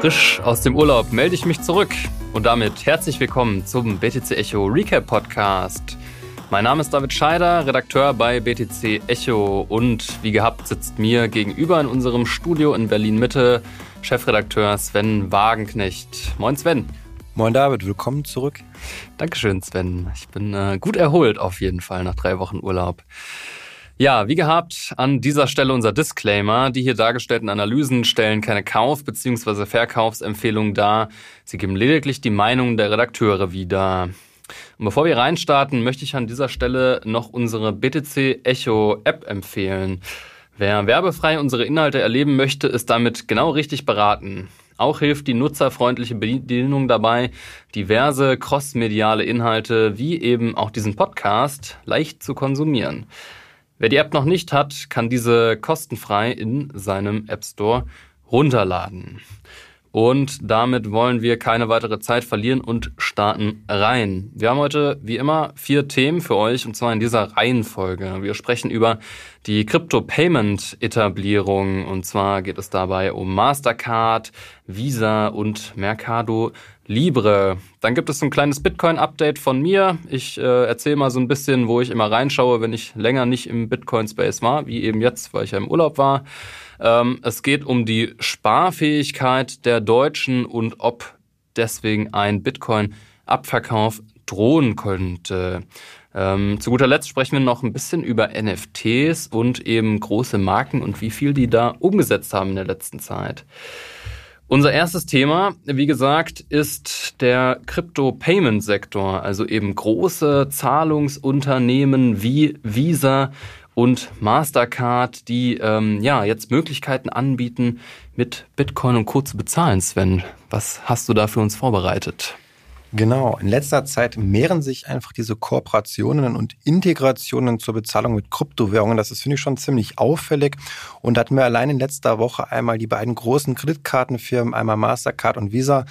Frisch aus dem Urlaub melde ich mich zurück und damit herzlich willkommen zum BTC Echo Recap Podcast. Mein Name ist David Scheider, Redakteur bei BTC Echo und wie gehabt sitzt mir gegenüber in unserem Studio in Berlin Mitte Chefredakteur Sven Wagenknecht. Moin Sven. Moin David, willkommen zurück. Dankeschön Sven. Ich bin äh, gut erholt auf jeden Fall nach drei Wochen Urlaub. Ja, wie gehabt, an dieser Stelle unser Disclaimer. Die hier dargestellten Analysen stellen keine Kauf- bzw. Verkaufsempfehlungen dar. Sie geben lediglich die Meinung der Redakteure wieder. Und bevor wir reinstarten, möchte ich an dieser Stelle noch unsere BTC Echo App empfehlen. Wer werbefrei unsere Inhalte erleben möchte, ist damit genau richtig beraten. Auch hilft die nutzerfreundliche Bedienung dabei, diverse crossmediale Inhalte wie eben auch diesen Podcast leicht zu konsumieren. Wer die App noch nicht hat, kann diese kostenfrei in seinem App Store runterladen. Und damit wollen wir keine weitere Zeit verlieren und starten rein. Wir haben heute, wie immer, vier Themen für euch, und zwar in dieser Reihenfolge. Wir sprechen über die Crypto-Payment-Etablierung, und zwar geht es dabei um Mastercard, Visa und Mercado Libre. Dann gibt es ein kleines Bitcoin-Update von mir. Ich äh, erzähle mal so ein bisschen, wo ich immer reinschaue, wenn ich länger nicht im Bitcoin-Space war, wie eben jetzt, weil ich ja im Urlaub war. Ähm, es geht um die Sparfähigkeit der Deutschen und ob deswegen ein Bitcoin-Abverkauf drohen könnte. Ähm, zu guter Letzt sprechen wir noch ein bisschen über NFTs und eben große Marken und wie viel die da umgesetzt haben in der letzten Zeit. Unser erstes Thema, wie gesagt, ist der Crypto-Payment-Sektor, also eben große Zahlungsunternehmen wie Visa und Mastercard, die ähm, ja jetzt Möglichkeiten anbieten, mit Bitcoin und Co. zu bezahlen. Sven, was hast du da für uns vorbereitet? Genau, in letzter Zeit mehren sich einfach diese Kooperationen und Integrationen zur Bezahlung mit Kryptowährungen. Das ist, finde ich, schon ziemlich auffällig. Und da hatten wir allein in letzter Woche einmal die beiden großen Kreditkartenfirmen, einmal Mastercard und Visa,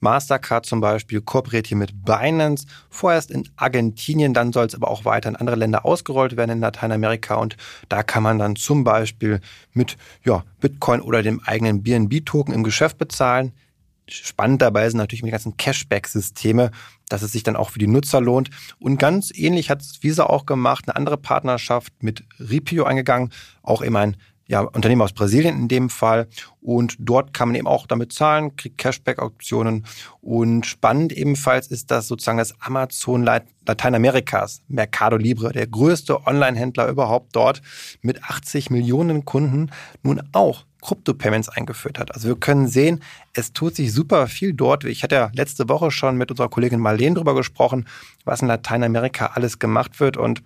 Mastercard zum Beispiel kooperiert hier mit Binance, vorerst in Argentinien, dann soll es aber auch weiter in andere Länder ausgerollt werden in Lateinamerika und da kann man dann zum Beispiel mit ja, Bitcoin oder dem eigenen BNB-Token im Geschäft bezahlen. Spannend dabei sind natürlich die ganzen Cashback-Systeme, dass es sich dann auch für die Nutzer lohnt. Und ganz ähnlich hat Visa auch gemacht, eine andere Partnerschaft mit Ripio eingegangen, auch eben ein ja, Unternehmen aus Brasilien in dem Fall. Und dort kann man eben auch damit zahlen, kriegt Cashback-Auktionen. Und spannend ebenfalls ist das sozusagen das Amazon Lateinamerikas, Mercado Libre, der größte Online-Händler überhaupt dort mit 80 Millionen Kunden, nun auch Krypto-Payments eingeführt hat. Also wir können sehen, es tut sich super viel dort. Ich hatte ja letzte Woche schon mit unserer Kollegin Marlene drüber gesprochen, was in Lateinamerika alles gemacht wird und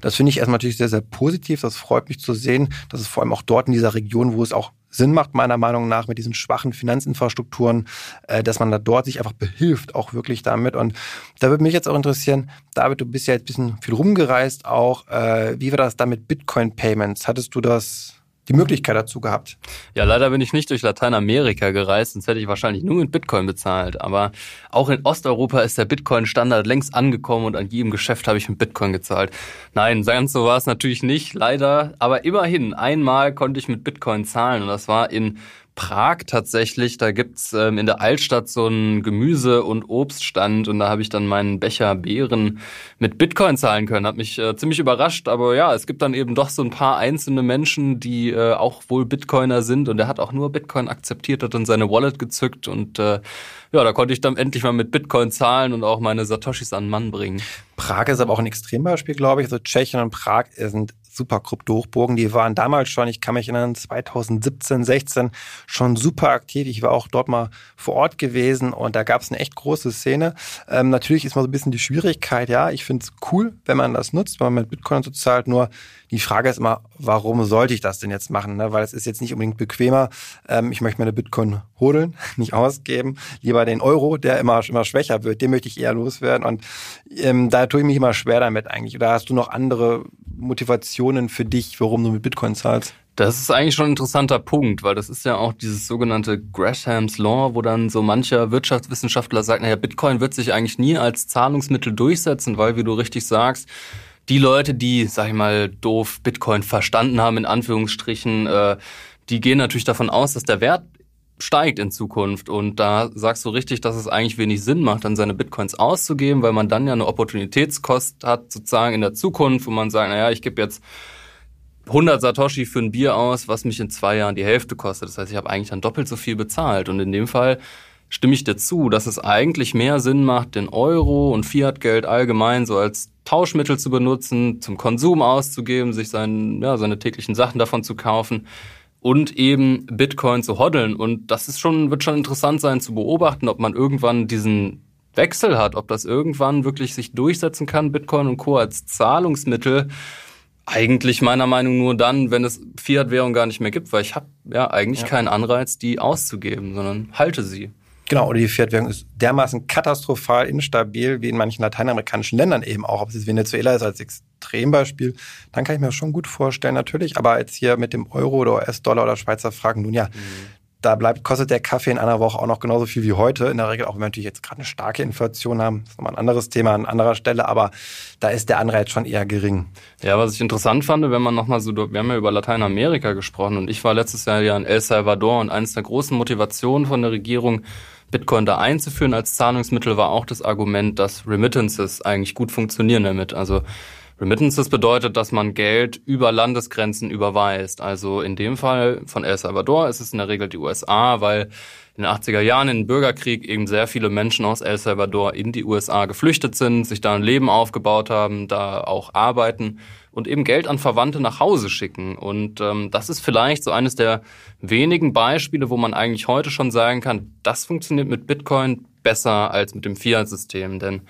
das finde ich erstmal natürlich sehr, sehr positiv. Das freut mich zu sehen, dass es vor allem auch dort in dieser Region, wo es auch Sinn macht, meiner Meinung nach, mit diesen schwachen Finanzinfrastrukturen, äh, dass man da dort sich einfach behilft, auch wirklich damit. Und da würde mich jetzt auch interessieren, David, du bist ja jetzt ein bisschen viel rumgereist auch. Äh, wie war das da mit Bitcoin-Payments? Hattest du das die Möglichkeit dazu gehabt. Ja, leider bin ich nicht durch Lateinamerika gereist, sonst hätte ich wahrscheinlich nur mit Bitcoin bezahlt. Aber auch in Osteuropa ist der Bitcoin-Standard längst angekommen und an jedem Geschäft habe ich mit Bitcoin gezahlt. Nein, ganz so war es natürlich nicht, leider. Aber immerhin, einmal konnte ich mit Bitcoin zahlen und das war in Prag tatsächlich. Da gibt's ähm, in der Altstadt so einen Gemüse- und Obststand und da habe ich dann meinen Becher Beeren mit Bitcoin zahlen können. Hat mich äh, ziemlich überrascht, aber ja, es gibt dann eben doch so ein paar einzelne Menschen, die äh, auch wohl Bitcoiner sind und er hat auch nur Bitcoin akzeptiert, hat dann seine Wallet gezückt und äh, ja, da konnte ich dann endlich mal mit Bitcoin zahlen und auch meine Satoshis an den Mann bringen. Prag ist aber auch ein Extrembeispiel, glaube ich. Also Tschechien und Prag sind super Krypto-Hochburgen. Die waren damals schon, ich kann mich erinnern, 2017, 16 schon super aktiv. Ich war auch dort mal vor Ort gewesen und da gab es eine echt große Szene. Ähm, natürlich ist mal so ein bisschen die Schwierigkeit, ja, ich finde es cool, wenn man das nutzt, wenn man mit Bitcoin so zahlt, nur die Frage ist immer, warum sollte ich das denn jetzt machen? Ne? Weil es ist jetzt nicht unbedingt bequemer. Ähm, ich möchte meine Bitcoin holen, nicht ausgeben. Lieber den Euro, der immer, immer schwächer wird, den möchte ich eher loswerden. Und ähm, da tue ich mich immer schwer damit eigentlich. Oder hast du noch andere Motivationen für dich, warum du mit Bitcoin zahlst? Das ist eigentlich schon ein interessanter Punkt, weil das ist ja auch dieses sogenannte Graham's Law, wo dann so mancher Wirtschaftswissenschaftler sagt, naja, Bitcoin wird sich eigentlich nie als Zahlungsmittel durchsetzen, weil, wie du richtig sagst, die Leute, die, sag ich mal, doof Bitcoin verstanden haben, in Anführungsstrichen, äh, die gehen natürlich davon aus, dass der Wert steigt in Zukunft. Und da sagst du richtig, dass es eigentlich wenig Sinn macht, dann seine Bitcoins auszugeben, weil man dann ja eine Opportunitätskost hat, sozusagen in der Zukunft, wo man sagt, naja, ich gebe jetzt 100 Satoshi für ein Bier aus, was mich in zwei Jahren die Hälfte kostet. Das heißt, ich habe eigentlich dann doppelt so viel bezahlt. Und in dem Fall stimme ich dir zu, dass es eigentlich mehr Sinn macht, den Euro und Fiatgeld allgemein so als Tauschmittel zu benutzen, zum Konsum auszugeben, sich sein, ja, seine täglichen Sachen davon zu kaufen und eben Bitcoin zu hoddeln. Und das ist schon, wird schon interessant sein zu beobachten, ob man irgendwann diesen Wechsel hat, ob das irgendwann wirklich sich durchsetzen kann, Bitcoin und Co. als Zahlungsmittel. Eigentlich meiner Meinung nur dann, wenn es Fiat-Währung gar nicht mehr gibt, weil ich habe ja eigentlich ja. keinen Anreiz, die auszugeben, sondern halte sie. Genau, oder die Fiat-Währung ist dermaßen katastrophal instabil, wie in manchen lateinamerikanischen Ländern eben auch. Ob es jetzt Venezuela ist als Extrembeispiel, dann kann ich mir das schon gut vorstellen, natürlich. Aber jetzt hier mit dem Euro oder US-Dollar oder Schweizer Fragen, nun ja, mhm. da bleibt, kostet der Kaffee in einer Woche auch noch genauso viel wie heute. In der Regel, auch wenn wir natürlich jetzt gerade eine starke Inflation haben, das ist nochmal ein anderes Thema an anderer Stelle, aber da ist der Anreiz schon eher gering. Ja, was ich interessant fand, wenn man nochmal so, wir haben ja über Lateinamerika gesprochen und ich war letztes Jahr ja in El Salvador und eines der großen Motivationen von der Regierung, Bitcoin da einzuführen als Zahlungsmittel war auch das Argument, dass Remittances eigentlich gut funktionieren damit. Also Remittances bedeutet, dass man Geld über Landesgrenzen überweist. Also in dem Fall von El Salvador ist es in der Regel die USA, weil in den 80er Jahren den Bürgerkrieg eben sehr viele Menschen aus El Salvador in die USA geflüchtet sind, sich da ein Leben aufgebaut haben, da auch arbeiten und eben Geld an Verwandte nach Hause schicken. Und ähm, das ist vielleicht so eines der wenigen Beispiele, wo man eigentlich heute schon sagen kann, das funktioniert mit Bitcoin besser als mit dem Fiat-System. Denn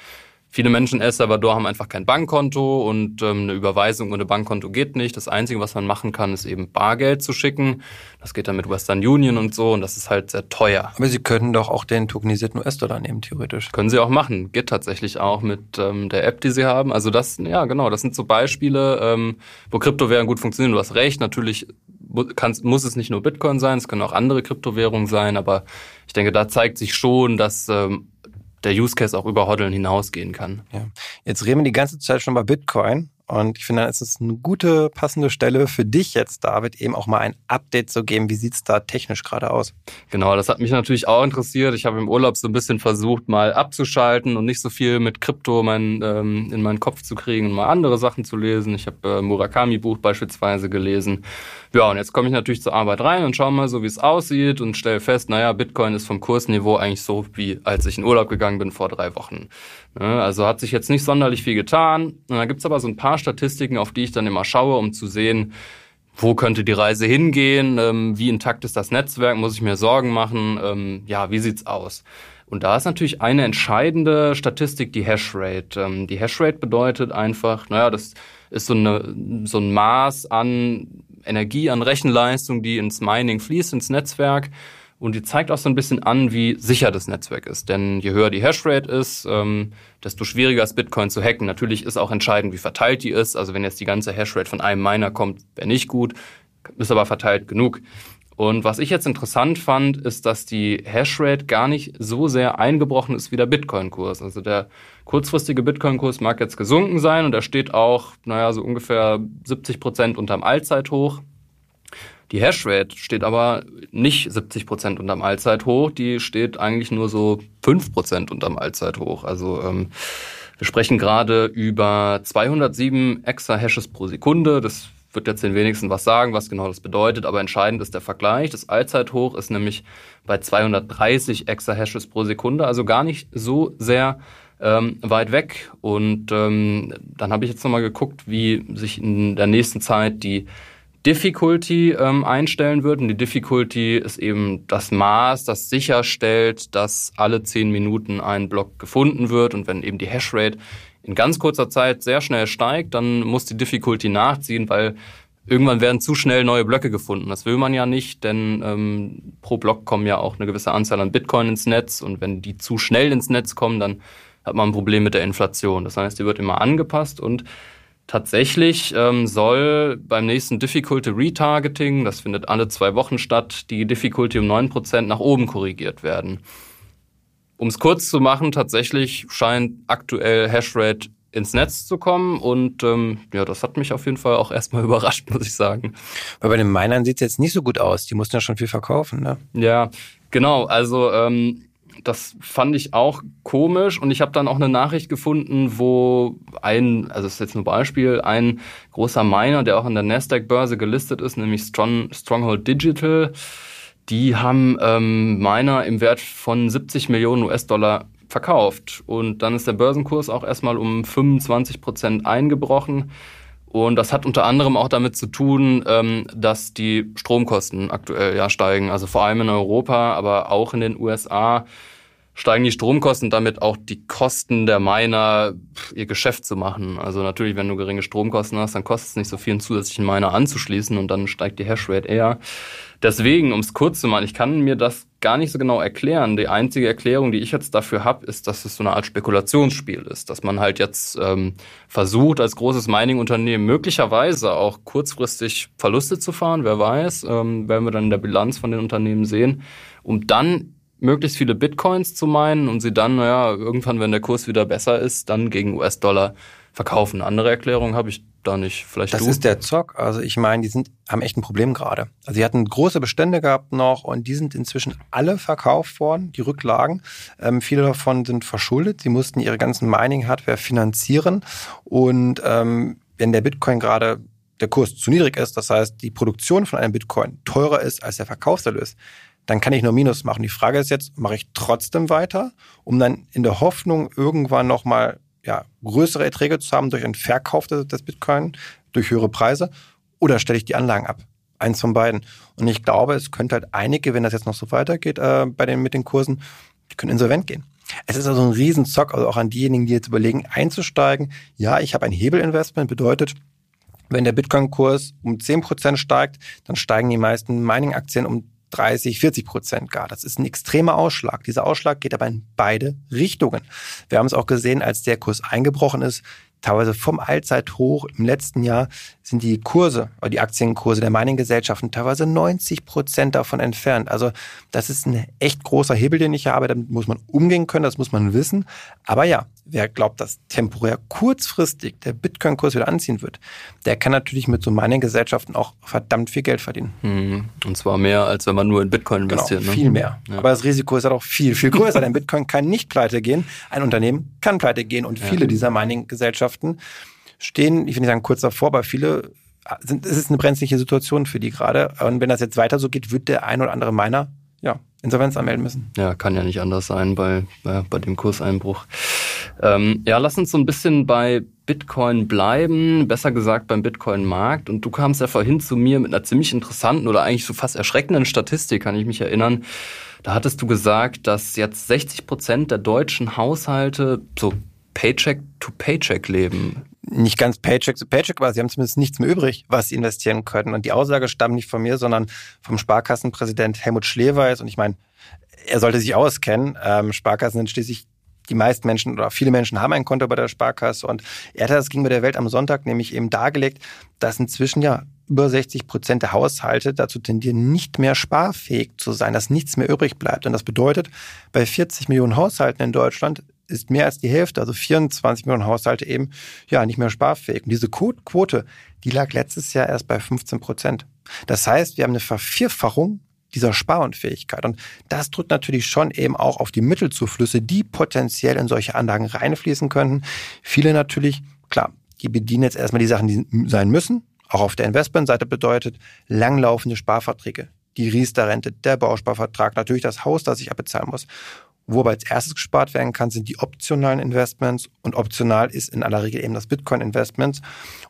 Viele Menschen in El Salvador haben einfach kein Bankkonto und ähm, eine Überweisung ohne Bankkonto geht nicht. Das Einzige, was man machen kann, ist eben Bargeld zu schicken. Das geht dann mit Western Union und so und das ist halt sehr teuer. Aber Sie können doch auch den tokenisierten US-Dollar nehmen, theoretisch. Können Sie auch machen. Geht tatsächlich auch mit ähm, der App, die Sie haben. Also das, ja genau, das sind so Beispiele, ähm, wo Kryptowährungen gut funktionieren. Du hast recht, natürlich kann, muss es nicht nur Bitcoin sein, es können auch andere Kryptowährungen sein, aber ich denke, da zeigt sich schon, dass ähm, der Use Case auch über Hoddeln hinausgehen kann. Ja. Jetzt reden wir die ganze Zeit schon bei Bitcoin. Und ich finde, dann ist es eine gute, passende Stelle für dich jetzt, David, eben auch mal ein Update zu geben. Wie sieht's da technisch gerade aus? Genau, das hat mich natürlich auch interessiert. Ich habe im Urlaub so ein bisschen versucht, mal abzuschalten und nicht so viel mit Krypto mein, ähm, in meinen Kopf zu kriegen und mal andere Sachen zu lesen. Ich habe äh, Murakami-Buch beispielsweise gelesen. Ja, und jetzt komme ich natürlich zur Arbeit rein und schaue mal so, wie es aussieht und stelle fest, naja, Bitcoin ist vom Kursniveau eigentlich so, wie als ich in Urlaub gegangen bin vor drei Wochen. Also hat sich jetzt nicht sonderlich viel getan. Und da gibt's aber so ein paar Statistiken, auf die ich dann immer schaue, um zu sehen, wo könnte die Reise hingehen, ähm, wie intakt ist das Netzwerk, muss ich mir Sorgen machen, ähm, ja, wie sieht's aus? Und da ist natürlich eine entscheidende Statistik die Hashrate. Ähm, die Hashrate bedeutet einfach, naja, das ist so, eine, so ein Maß an Energie, an Rechenleistung, die ins Mining fließt, ins Netzwerk. Und die zeigt auch so ein bisschen an, wie sicher das Netzwerk ist. Denn je höher die Hashrate ist, ähm, desto schwieriger ist Bitcoin zu hacken. Natürlich ist auch entscheidend, wie verteilt die ist. Also wenn jetzt die ganze Hashrate von einem Miner kommt, wäre nicht gut, ist aber verteilt genug. Und was ich jetzt interessant fand, ist, dass die Hashrate gar nicht so sehr eingebrochen ist wie der Bitcoin-Kurs. Also der kurzfristige Bitcoin-Kurs mag jetzt gesunken sein und er steht auch, naja, so ungefähr 70 Prozent unterm Allzeithoch. Die Hashrate steht aber nicht 70 Prozent unterm Allzeithoch, die steht eigentlich nur so 5 Prozent unterm Allzeithoch. Also ähm, wir sprechen gerade über 207 Exahashes pro Sekunde. Das wird jetzt den wenigsten was sagen, was genau das bedeutet, aber entscheidend ist der Vergleich. Das Allzeithoch ist nämlich bei 230 Exahashes pro Sekunde, also gar nicht so sehr ähm, weit weg. Und ähm, dann habe ich jetzt nochmal geguckt, wie sich in der nächsten Zeit die Difficulty ähm, einstellen wird. Und die Difficulty ist eben das Maß, das sicherstellt, dass alle zehn Minuten ein Block gefunden wird. Und wenn eben die Hashrate in ganz kurzer Zeit sehr schnell steigt, dann muss die Difficulty nachziehen, weil irgendwann werden zu schnell neue Blöcke gefunden. Das will man ja nicht, denn ähm, pro Block kommen ja auch eine gewisse Anzahl an Bitcoin ins Netz. Und wenn die zu schnell ins Netz kommen, dann hat man ein Problem mit der Inflation. Das heißt, die wird immer angepasst und Tatsächlich ähm, soll beim nächsten Difficulty Retargeting, das findet alle zwei Wochen statt, die Difficulty um neun Prozent nach oben korrigiert werden. Um es kurz zu machen, tatsächlich scheint aktuell Hashrate ins Netz zu kommen. Und ähm, ja, das hat mich auf jeden Fall auch erstmal überrascht, muss ich sagen. Weil bei den Minern sieht es jetzt nicht so gut aus. Die mussten ja schon viel verkaufen, ne? Ja, genau. Also ähm, das fand ich auch komisch und ich habe dann auch eine Nachricht gefunden, wo ein, also das ist jetzt nur Beispiel, ein großer Miner, der auch an der Nasdaq-Börse gelistet ist, nämlich Strong, Stronghold Digital, die haben ähm, Miner im Wert von 70 Millionen US-Dollar verkauft. Und dann ist der Börsenkurs auch erstmal um 25 Prozent eingebrochen. Und das hat unter anderem auch damit zu tun, ähm, dass die Stromkosten aktuell ja steigen. Also vor allem in Europa, aber auch in den USA steigen die Stromkosten damit auch die Kosten der Miner, ihr Geschäft zu machen. Also natürlich, wenn du geringe Stromkosten hast, dann kostet es nicht so viel, einen zusätzlichen Miner anzuschließen und dann steigt die Hashrate eher. Deswegen, um es kurz zu machen, ich kann mir das gar nicht so genau erklären. Die einzige Erklärung, die ich jetzt dafür habe, ist, dass es so eine Art Spekulationsspiel ist, dass man halt jetzt ähm, versucht, als großes Mining-Unternehmen möglicherweise auch kurzfristig Verluste zu fahren, wer weiß, ähm, werden wir dann in der Bilanz von den Unternehmen sehen, um dann möglichst viele Bitcoins zu meinen und sie dann, naja, irgendwann, wenn der Kurs wieder besser ist, dann gegen US-Dollar verkaufen. Andere Erklärung habe ich da nicht. Vielleicht das du? ist der Zock. Also ich meine, die sind haben echt ein Problem gerade. Also sie hatten große Bestände gehabt noch und die sind inzwischen alle verkauft worden, die Rücklagen. Ähm, viele davon sind verschuldet. Sie mussten ihre ganzen Mining-Hardware finanzieren und ähm, wenn der Bitcoin gerade der Kurs zu niedrig ist, das heißt die Produktion von einem Bitcoin teurer ist als der Verkaufserlös, dann kann ich nur Minus machen. Die Frage ist jetzt, mache ich trotzdem weiter, um dann in der Hoffnung irgendwann nochmal ja, größere Erträge zu haben durch einen Verkauf des, des Bitcoin, durch höhere Preise, oder stelle ich die Anlagen ab? Eins von beiden. Und ich glaube, es könnte halt einige, wenn das jetzt noch so weitergeht äh, bei den, mit den Kursen, die können insolvent gehen. Es ist also ein Riesenzock, also auch an diejenigen, die jetzt überlegen, einzusteigen. Ja, ich habe ein Hebelinvestment, bedeutet, wenn der Bitcoin-Kurs um 10% steigt, dann steigen die meisten Mining-Aktien um 30, 40 Prozent gar. Das ist ein extremer Ausschlag. Dieser Ausschlag geht aber in beide Richtungen. Wir haben es auch gesehen, als der Kurs eingebrochen ist, teilweise vom Allzeithoch im letzten Jahr sind die Kurse, oder die Aktienkurse der Mining-Gesellschaften teilweise 90 Prozent davon entfernt. Also das ist ein echt großer Hebel, den ich habe. Damit muss man umgehen können, das muss man wissen. Aber ja, wer glaubt, dass temporär kurzfristig der Bitcoin-Kurs wieder anziehen wird, der kann natürlich mit so Mining-Gesellschaften auch verdammt viel Geld verdienen. Mhm. Und zwar mehr, als wenn man nur in Bitcoin genau, investiert. Genau, viel mehr. Ja. Aber das Risiko ist halt auch viel, viel größer, denn Bitcoin kann nicht pleite gehen. Ein Unternehmen kann pleite gehen und viele ja. dieser Mining-Gesellschaften stehen, ich will nicht sagen kurz davor, aber viele sind, es ist eine brenzliche Situation für die gerade. Und wenn das jetzt weiter so geht, wird der ein oder andere Miner ja, Insolvenz anmelden müssen. Ja, kann ja nicht anders sein bei, bei, bei dem Kurseinbruch. Ähm, ja, lass uns so ein bisschen bei Bitcoin bleiben, besser gesagt beim Bitcoin-Markt. Und du kamst ja vorhin zu mir mit einer ziemlich interessanten oder eigentlich so fast erschreckenden Statistik, kann ich mich erinnern. Da hattest du gesagt, dass jetzt 60 Prozent der deutschen Haushalte so Paycheck to Paycheck leben. Nicht ganz Paycheck to Paycheck, aber sie haben zumindest nichts mehr übrig, was sie investieren können. Und die Aussage stammt nicht von mir, sondern vom Sparkassenpräsident Helmut Schleweis. Und ich meine, er sollte sich auskennen. Ähm, Sparkassen sind schließlich die meisten Menschen oder viele Menschen haben ein Konto bei der Sparkasse und er hat das bei der Welt am Sonntag nämlich eben dargelegt, dass inzwischen ja über 60 Prozent der Haushalte dazu tendieren, nicht mehr sparfähig zu sein, dass nichts mehr übrig bleibt. Und das bedeutet, bei 40 Millionen Haushalten in Deutschland ist mehr als die Hälfte, also 24 Millionen Haushalte eben, ja, nicht mehr sparfähig. Und diese Quote, die lag letztes Jahr erst bei 15 Prozent. Das heißt, wir haben eine Vervierfachung dieser Sparunfähigkeit. Und das drückt natürlich schon eben auch auf die Mittelzuflüsse, die potenziell in solche Anlagen reinfließen könnten. Viele natürlich, klar, die bedienen jetzt erstmal die Sachen, die sein müssen. Auch auf der Investmentseite bedeutet langlaufende Sparverträge. Die Riester-Rente, der Bausparvertrag, natürlich das Haus, das ich abbezahlen muss. Wo aber als erstes gespart werden kann, sind die optionalen Investments. Und optional ist in aller Regel eben das Bitcoin-Investment.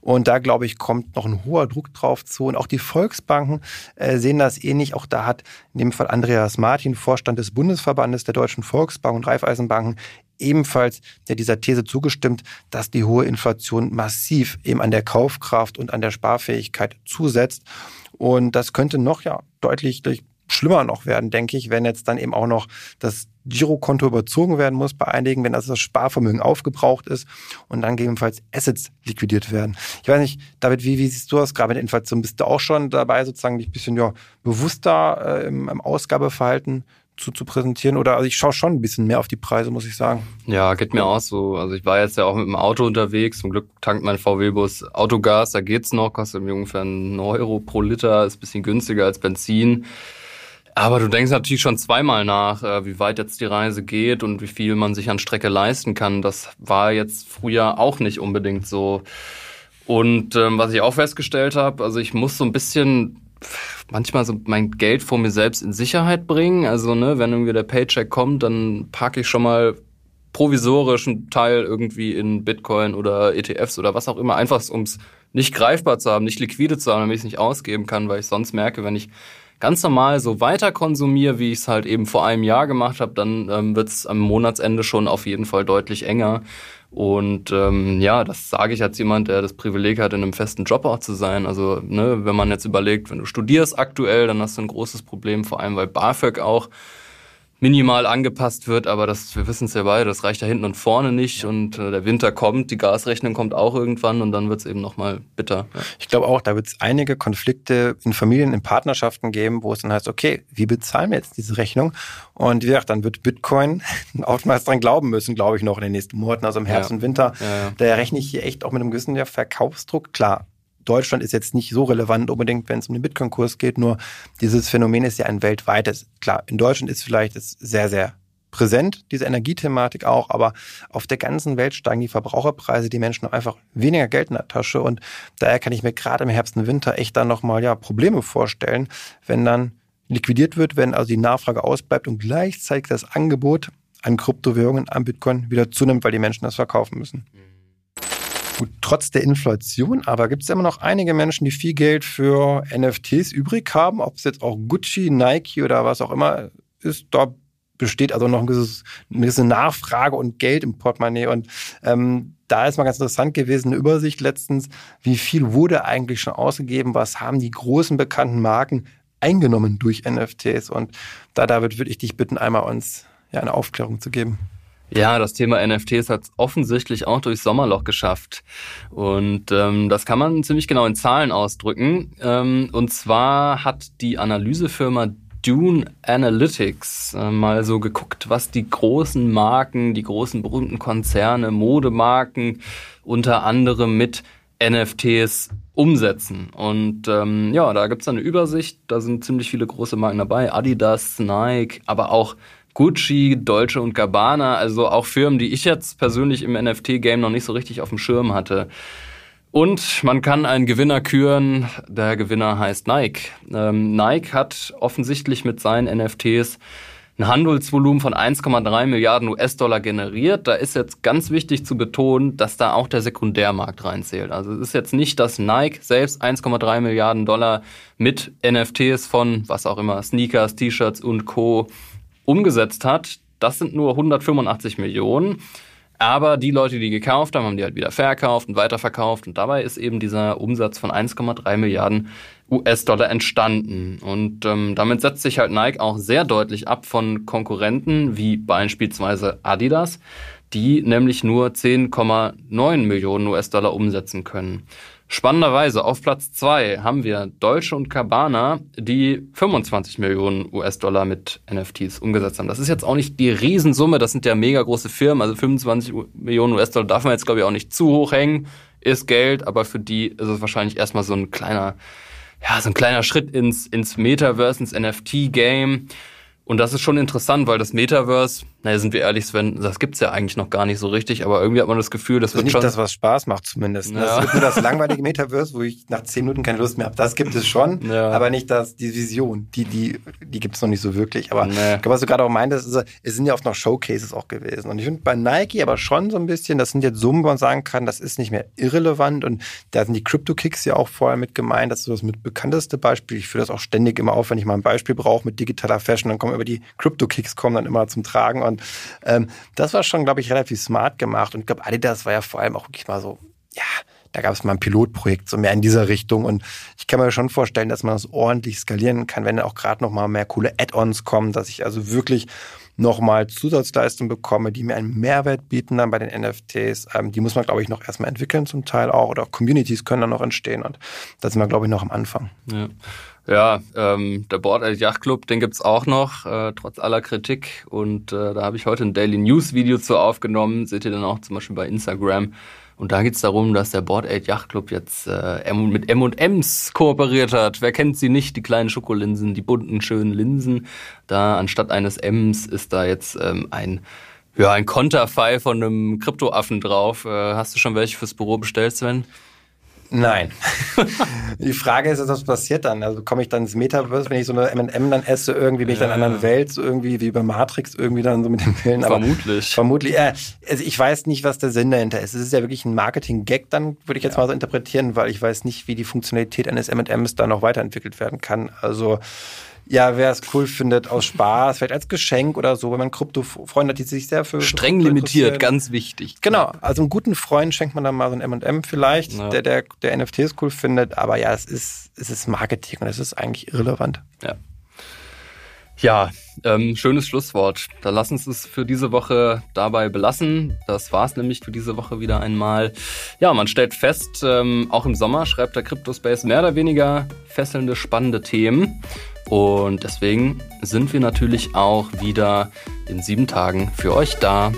Und da, glaube ich, kommt noch ein hoher Druck drauf zu. Und auch die Volksbanken äh, sehen das ähnlich. Auch da hat in dem Fall Andreas Martin, Vorstand des Bundesverbandes der Deutschen Volksbank und Raiffeisenbanken, ebenfalls der dieser These zugestimmt, dass die hohe Inflation massiv eben an der Kaufkraft und an der Sparfähigkeit zusetzt. Und das könnte noch ja deutlich durch schlimmer noch werden, denke ich, wenn jetzt dann eben auch noch das Girokonto überzogen werden muss bei einigen, wenn also das Sparvermögen aufgebraucht ist und dann gegebenenfalls Assets liquidiert werden. Ich weiß nicht, David, wie, wie siehst du das gerade mit Inflation? Bist du auch schon dabei, sozusagen dich ein bisschen ja, bewusster äh, im, im Ausgabeverhalten zu, zu präsentieren? Oder also ich schaue schon ein bisschen mehr auf die Preise, muss ich sagen. Ja, geht mir auch so. Also ich war jetzt ja auch mit dem Auto unterwegs. Zum Glück tankt mein VW-Bus Autogas, da geht's noch, kostet ungefähr einen Euro pro Liter, ist ein bisschen günstiger als Benzin. Aber du denkst natürlich schon zweimal nach, äh, wie weit jetzt die Reise geht und wie viel man sich an Strecke leisten kann. Das war jetzt früher auch nicht unbedingt so. Und ähm, was ich auch festgestellt habe, also ich muss so ein bisschen manchmal so mein Geld vor mir selbst in Sicherheit bringen. Also, ne, wenn irgendwie der Paycheck kommt, dann packe ich schon mal provisorisch einen Teil irgendwie in Bitcoin oder ETFs oder was auch immer, einfach um es nicht greifbar zu haben, nicht liquide zu haben, damit ich es nicht ausgeben kann, weil ich sonst merke, wenn ich ganz normal so weiter konsumiere, wie ich es halt eben vor einem Jahr gemacht habe, dann ähm, wird es am Monatsende schon auf jeden Fall deutlich enger. Und ähm, ja, das sage ich als jemand, der das Privileg hat, in einem festen Job auch zu sein. Also, ne, wenn man jetzt überlegt, wenn du studierst aktuell, dann hast du ein großes Problem, vor allem weil BAföG auch minimal angepasst wird, aber das, wir wissen es ja beide, das reicht da hinten und vorne nicht und äh, der Winter kommt, die Gasrechnung kommt auch irgendwann und dann wird es eben nochmal bitter. Ja. Ich glaube auch, da wird es einige Konflikte in Familien, in Partnerschaften geben, wo es dann heißt, okay, wie bezahlen wir jetzt diese Rechnung? Und wie gesagt, dann wird Bitcoin oftmals dran glauben müssen, glaube ich, noch in den nächsten Monaten, also im Herbst ja. und Winter. Ja, da rechne ich hier echt auch mit einem gewissen Verkaufsdruck. Klar, Deutschland ist jetzt nicht so relevant unbedingt, wenn es um den Bitcoin-Kurs geht, nur dieses Phänomen ist ja ein weltweites. Klar, in Deutschland ist vielleicht es sehr, sehr präsent, diese Energiethematik auch, aber auf der ganzen Welt steigen die Verbraucherpreise, die Menschen haben einfach weniger Geld in der Tasche und daher kann ich mir gerade im Herbst und Winter echt dann nochmal ja, Probleme vorstellen, wenn dann liquidiert wird, wenn also die Nachfrage ausbleibt und gleichzeitig das Angebot an Kryptowährungen, an Bitcoin wieder zunimmt, weil die Menschen das verkaufen müssen. Mhm. Gut, trotz der Inflation, aber gibt es immer noch einige Menschen, die viel Geld für NFTs übrig haben, ob es jetzt auch Gucci, Nike oder was auch immer ist, da besteht also noch eine gewisse Nachfrage und Geld im Portemonnaie. Und ähm, da ist mal ganz interessant gewesen, eine Übersicht letztens, wie viel wurde eigentlich schon ausgegeben, was haben die großen bekannten Marken eingenommen durch NFTs. Und da, David, würde ich dich bitten, einmal uns ja, eine Aufklärung zu geben. Ja, das Thema NFTs hat es offensichtlich auch durchs Sommerloch geschafft. Und ähm, das kann man ziemlich genau in Zahlen ausdrücken. Ähm, und zwar hat die Analysefirma Dune Analytics äh, mal so geguckt, was die großen Marken, die großen berühmten Konzerne, Modemarken unter anderem mit NFTs umsetzen. Und ähm, ja, da gibt's eine Übersicht, da sind ziemlich viele große Marken dabei, Adidas, Nike, aber auch Gucci, Dolce und Gabbana, also auch Firmen, die ich jetzt persönlich im NFT-Game noch nicht so richtig auf dem Schirm hatte. Und man kann einen Gewinner küren. Der Gewinner heißt Nike. Ähm, Nike hat offensichtlich mit seinen NFTs ein Handelsvolumen von 1,3 Milliarden US-Dollar generiert. Da ist jetzt ganz wichtig zu betonen, dass da auch der Sekundärmarkt reinzählt. Also es ist jetzt nicht, dass Nike selbst 1,3 Milliarden Dollar mit NFTs von was auch immer, Sneakers, T-Shirts und Co umgesetzt hat, das sind nur 185 Millionen. Aber die Leute, die gekauft haben, haben die halt wieder verkauft und weiterverkauft. Und dabei ist eben dieser Umsatz von 1,3 Milliarden US-Dollar entstanden. Und ähm, damit setzt sich halt Nike auch sehr deutlich ab von Konkurrenten wie beispielsweise Adidas, die nämlich nur 10,9 Millionen US-Dollar umsetzen können. Spannenderweise auf Platz zwei haben wir Deutsche und Cabana, die 25 Millionen US-Dollar mit NFTs umgesetzt haben. Das ist jetzt auch nicht die Riesensumme, das sind ja mega große Firmen, also 25 Millionen US-Dollar darf man jetzt glaube ich auch nicht zu hoch hängen, ist Geld, aber für die ist es wahrscheinlich erstmal so ein kleiner, ja, so ein kleiner Schritt ins, ins Metaverse, ins NFT-Game. Und das ist schon interessant, weil das Metaverse, naja, sind wir ehrlich, Sven, das gibt's ja eigentlich noch gar nicht so richtig, aber irgendwie hat man das Gefühl, das, das wird nicht schon... das, was Spaß macht zumindest. Ne? Ja. Das wird nur das langweilige Metaverse, wo ich nach zehn Minuten keine Lust mehr habe. Das gibt es schon, ja. aber nicht das, die Vision. Die, die, die gibt's noch nicht so wirklich. Aber nee. was du gerade auch meintest, ist, es sind ja oft noch Showcases auch gewesen. Und ich finde bei Nike aber schon so ein bisschen, das sind jetzt Summen, wo man sagen kann, das ist nicht mehr irrelevant. Und da sind die Crypto-Kicks ja auch vorher mit gemeint. Das ist so das mit bekannteste Beispiel. Ich führe das auch ständig immer auf, wenn ich mal ein Beispiel brauche mit digitaler Fashion, dann kommen über die Crypto-Kicks Kicks kommen dann immer zum Tragen. Und ähm, das war schon, glaube ich, relativ smart gemacht. Und ich glaube, Adidas war ja vor allem auch wirklich mal so, ja, Da gab es mal ein Pilotprojekt, so mehr in dieser Richtung. Und ich kann mir schon vorstellen, dass man das ordentlich skalieren kann, wenn auch gerade noch mal mehr coole Add-ons kommen, dass ich also wirklich nochmal Zusatzleistungen bekomme, die mir einen Mehrwert bieten dann bei den NFTs. Ähm, die muss man, glaube ich, noch erstmal entwickeln zum Teil auch oder Communities können dann noch entstehen und da sind wir, glaube ich, noch am Anfang. Ja. Ja, ähm, der Board Aid Yacht Club, den gibt's auch noch, äh, trotz aller Kritik. Und äh, da habe ich heute ein Daily News Video zu aufgenommen. Seht ihr dann auch zum Beispiel bei Instagram. Und da geht's darum, dass der Board Aid Yacht Club jetzt äh, mit M&M's kooperiert hat. Wer kennt sie nicht? Die kleinen Schokolinsen, die bunten, schönen Linsen. Da anstatt eines M's ist da jetzt ähm, ein ja, ein Konterfei von einem Kryptoaffen drauf. Äh, hast du schon welche fürs Büro bestellt, Sven? Nein. die Frage ist, was passiert dann? Also komme ich dann ins Metaverse, wenn ich so eine M&M dann esse, irgendwie bin ich dann in einer anderen Welt, so irgendwie wie bei Matrix, irgendwie dann so mit dem Pillen. vermutlich. Vermutlich. Äh, also ich weiß nicht, was der Sinn dahinter ist. Es ist ja wirklich ein Marketing-Gag, dann würde ich jetzt ja. mal so interpretieren, weil ich weiß nicht, wie die Funktionalität eines M&Ms da noch weiterentwickelt werden kann. Also ja, wer es cool findet, aus Spaß, vielleicht als Geschenk oder so, wenn man Krypto-Freunde hat, die sich sehr für. Streng limitiert, ganz wichtig. Genau, also einem guten Freund schenkt man dann mal so ein MM vielleicht, ja. der, der, der NFTs cool findet, aber ja, es ist, es ist Marketing und es ist eigentlich irrelevant. Ja. Ja, ähm, schönes Schlusswort. Da lass uns es für diese Woche dabei belassen. Das war's nämlich für diese Woche wieder einmal. Ja, man stellt fest, ähm, auch im Sommer schreibt der Cryptospace mehr oder weniger fesselnde, spannende Themen. Und deswegen sind wir natürlich auch wieder in sieben Tagen für euch da.